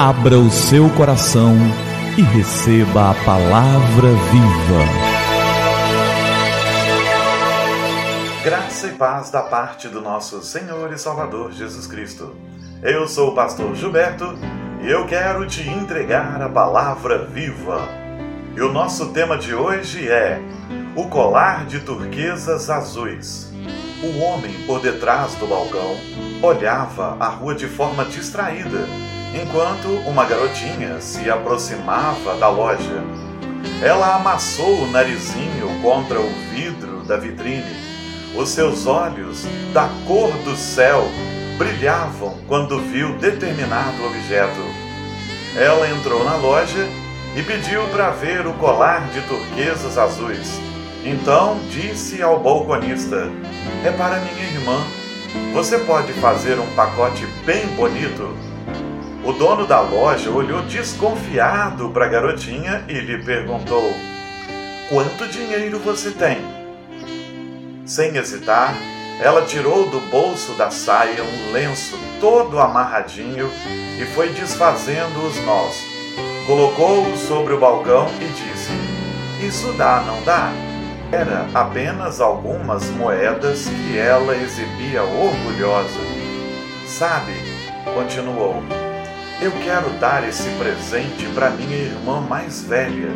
Abra o seu coração e receba a palavra viva. Graça e paz da parte do nosso Senhor e Salvador Jesus Cristo. Eu sou o pastor Gilberto e eu quero te entregar a palavra viva. E o nosso tema de hoje é o colar de turquesas azuis. O homem por detrás do balcão olhava a rua de forma distraída enquanto uma garotinha se aproximava da loja. Ela amassou o narizinho contra o vidro da vitrine. Os seus olhos, da cor do céu, brilhavam quando viu determinado objeto. Ela entrou na loja e pediu para ver o colar de turquesas azuis. Então disse ao balconista: É para minha irmã. Você pode fazer um pacote bem bonito? O dono da loja olhou desconfiado para a garotinha e lhe perguntou: Quanto dinheiro você tem? Sem hesitar, ela tirou do bolso da saia um lenço todo amarradinho e foi desfazendo os nós. Colocou-o sobre o balcão e disse: Isso dá, não dá? Era apenas algumas moedas que ela exibia orgulhosa. Sabe, continuou, eu quero dar esse presente para minha irmã mais velha.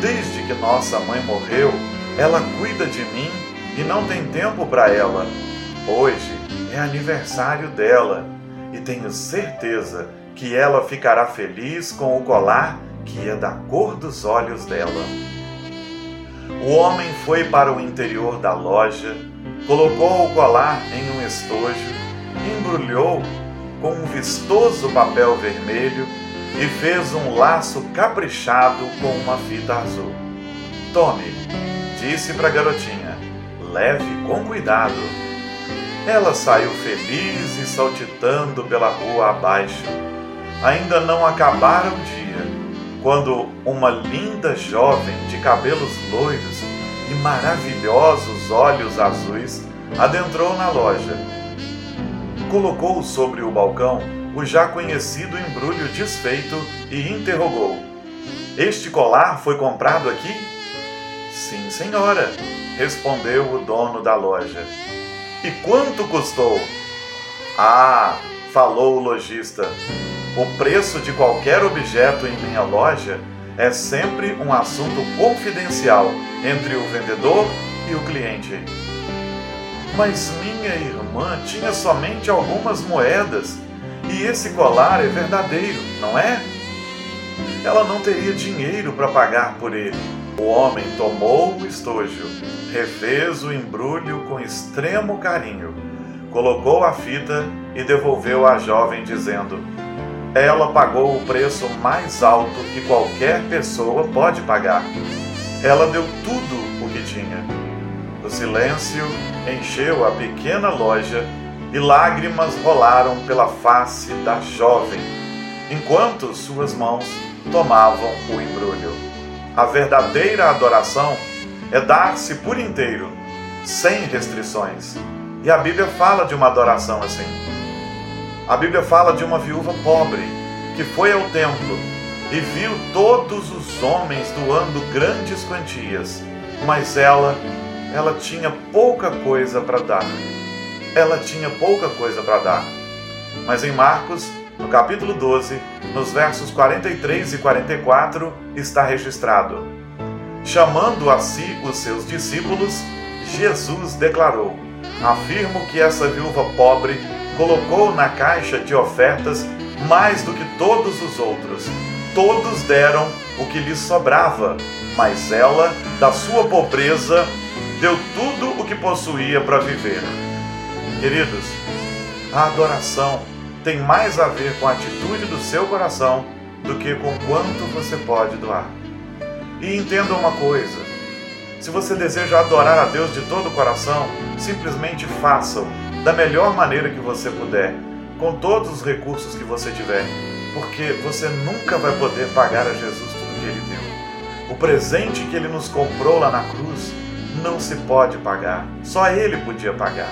Desde que nossa mãe morreu, ela cuida de mim e não tem tempo para ela. Hoje é aniversário dela e tenho certeza que ela ficará feliz com o colar que é da cor dos olhos dela. O homem foi para o interior da loja, colocou o colar em um estojo, embrulhou com um vistoso papel vermelho e fez um laço caprichado com uma fita azul. Tome, disse para a garotinha, leve com cuidado. Ela saiu feliz e saltitando pela rua abaixo. Ainda não acabara o dia, quando uma linda jovem de cabelos loiros e maravilhosos olhos azuis adentrou na loja colocou sobre o balcão o já conhecido embrulho desfeito e interrogou: Este colar foi comprado aqui? Sim, senhora, respondeu o dono da loja. E quanto custou? Ah, falou o lojista. O preço de qualquer objeto em minha loja é sempre um assunto confidencial entre o vendedor e o cliente. Mas minha irmã tinha somente algumas moedas e esse colar é verdadeiro, não é? Ela não teria dinheiro para pagar por ele. O homem tomou o estojo, refez o embrulho com extremo carinho, colocou a fita e devolveu à jovem, dizendo: Ela pagou o preço mais alto que qualquer pessoa pode pagar. Ela deu tudo o que tinha o silêncio encheu a pequena loja e lágrimas rolaram pela face da jovem, enquanto suas mãos tomavam o embrulho. A verdadeira adoração é dar-se por inteiro, sem restrições. E a Bíblia fala de uma adoração assim. A Bíblia fala de uma viúva pobre que foi ao templo e viu todos os homens doando grandes quantias, mas ela ela tinha pouca coisa para dar. Ela tinha pouca coisa para dar. Mas em Marcos, no capítulo 12, nos versos 43 e 44, está registrado: Chamando a si os seus discípulos, Jesus declarou: Afirmo que essa viúva pobre colocou na caixa de ofertas mais do que todos os outros. Todos deram o que lhes sobrava, mas ela, da sua pobreza, deu tudo o que possuía para viver. Queridos, a adoração tem mais a ver com a atitude do seu coração do que com quanto você pode doar. E entenda uma coisa: se você deseja adorar a Deus de todo o coração, simplesmente faça-o da melhor maneira que você puder, com todos os recursos que você tiver, porque você nunca vai poder pagar a Jesus tudo que ele deu. O presente que ele nos comprou lá na cruz não se pode pagar. Só Ele podia pagar.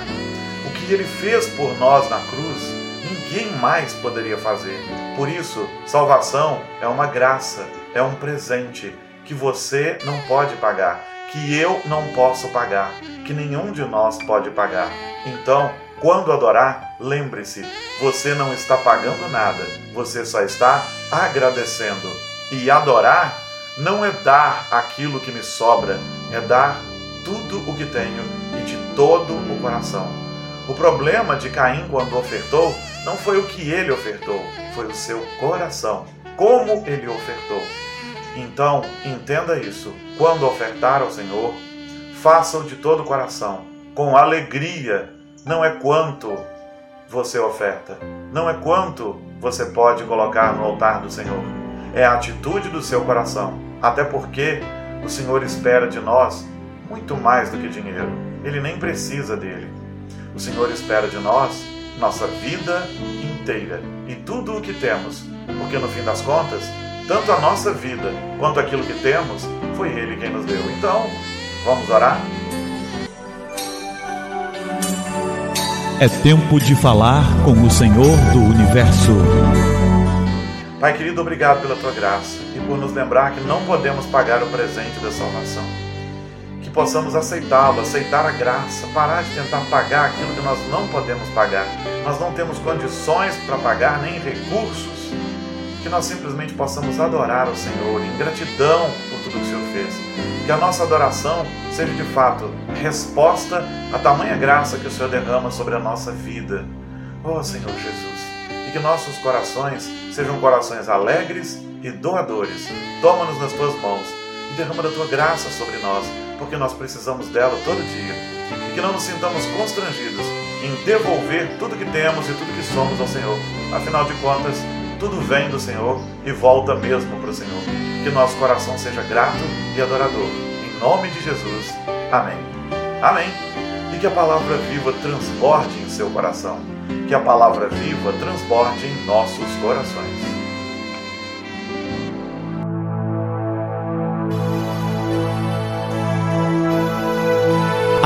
O que Ele fez por nós na cruz, ninguém mais poderia fazer. Por isso, salvação é uma graça, é um presente que você não pode pagar, que eu não posso pagar, que nenhum de nós pode pagar. Então, quando adorar, lembre-se, você não está pagando nada, você só está agradecendo. E adorar não é dar aquilo que me sobra, é dar tudo o que tenho e de todo o coração. O problema de Caim quando ofertou não foi o que ele ofertou, foi o seu coração, como ele ofertou. Então, entenda isso. Quando ofertar ao Senhor, faça-o de todo o coração, com alegria. Não é quanto você oferta, não é quanto você pode colocar no altar do Senhor. É a atitude do seu coração. Até porque o Senhor espera de nós muito mais do que dinheiro. Ele nem precisa dele. O Senhor espera de nós nossa vida inteira e tudo o que temos, porque no fim das contas, tanto a nossa vida quanto aquilo que temos, foi Ele quem nos deu. Então, vamos orar? É tempo de falar com o Senhor do Universo. Pai querido, obrigado pela tua graça e por nos lembrar que não podemos pagar o presente da salvação que possamos aceitá-lo, aceitar a graça, parar de tentar pagar aquilo que nós não podemos pagar. Nós não temos condições para pagar nem recursos. Que nós simplesmente possamos adorar o Senhor em gratidão por tudo que o Senhor fez. Que a nossa adoração seja de fato resposta à tamanha graça que o Senhor derrama sobre a nossa vida. Oh Senhor Jesus, e que nossos corações sejam corações alegres e doadores. Toma-nos nas tuas mãos derrama da tua graça sobre nós porque nós precisamos dela todo dia. E que não nos sintamos constrangidos em devolver tudo que temos e tudo que somos ao Senhor. Afinal de contas, tudo vem do Senhor e volta mesmo para o Senhor. Que nosso coração seja grato e adorador. Em nome de Jesus. Amém. Amém. E que a palavra viva transborde em seu coração. Que a palavra viva transborde em nossos corações.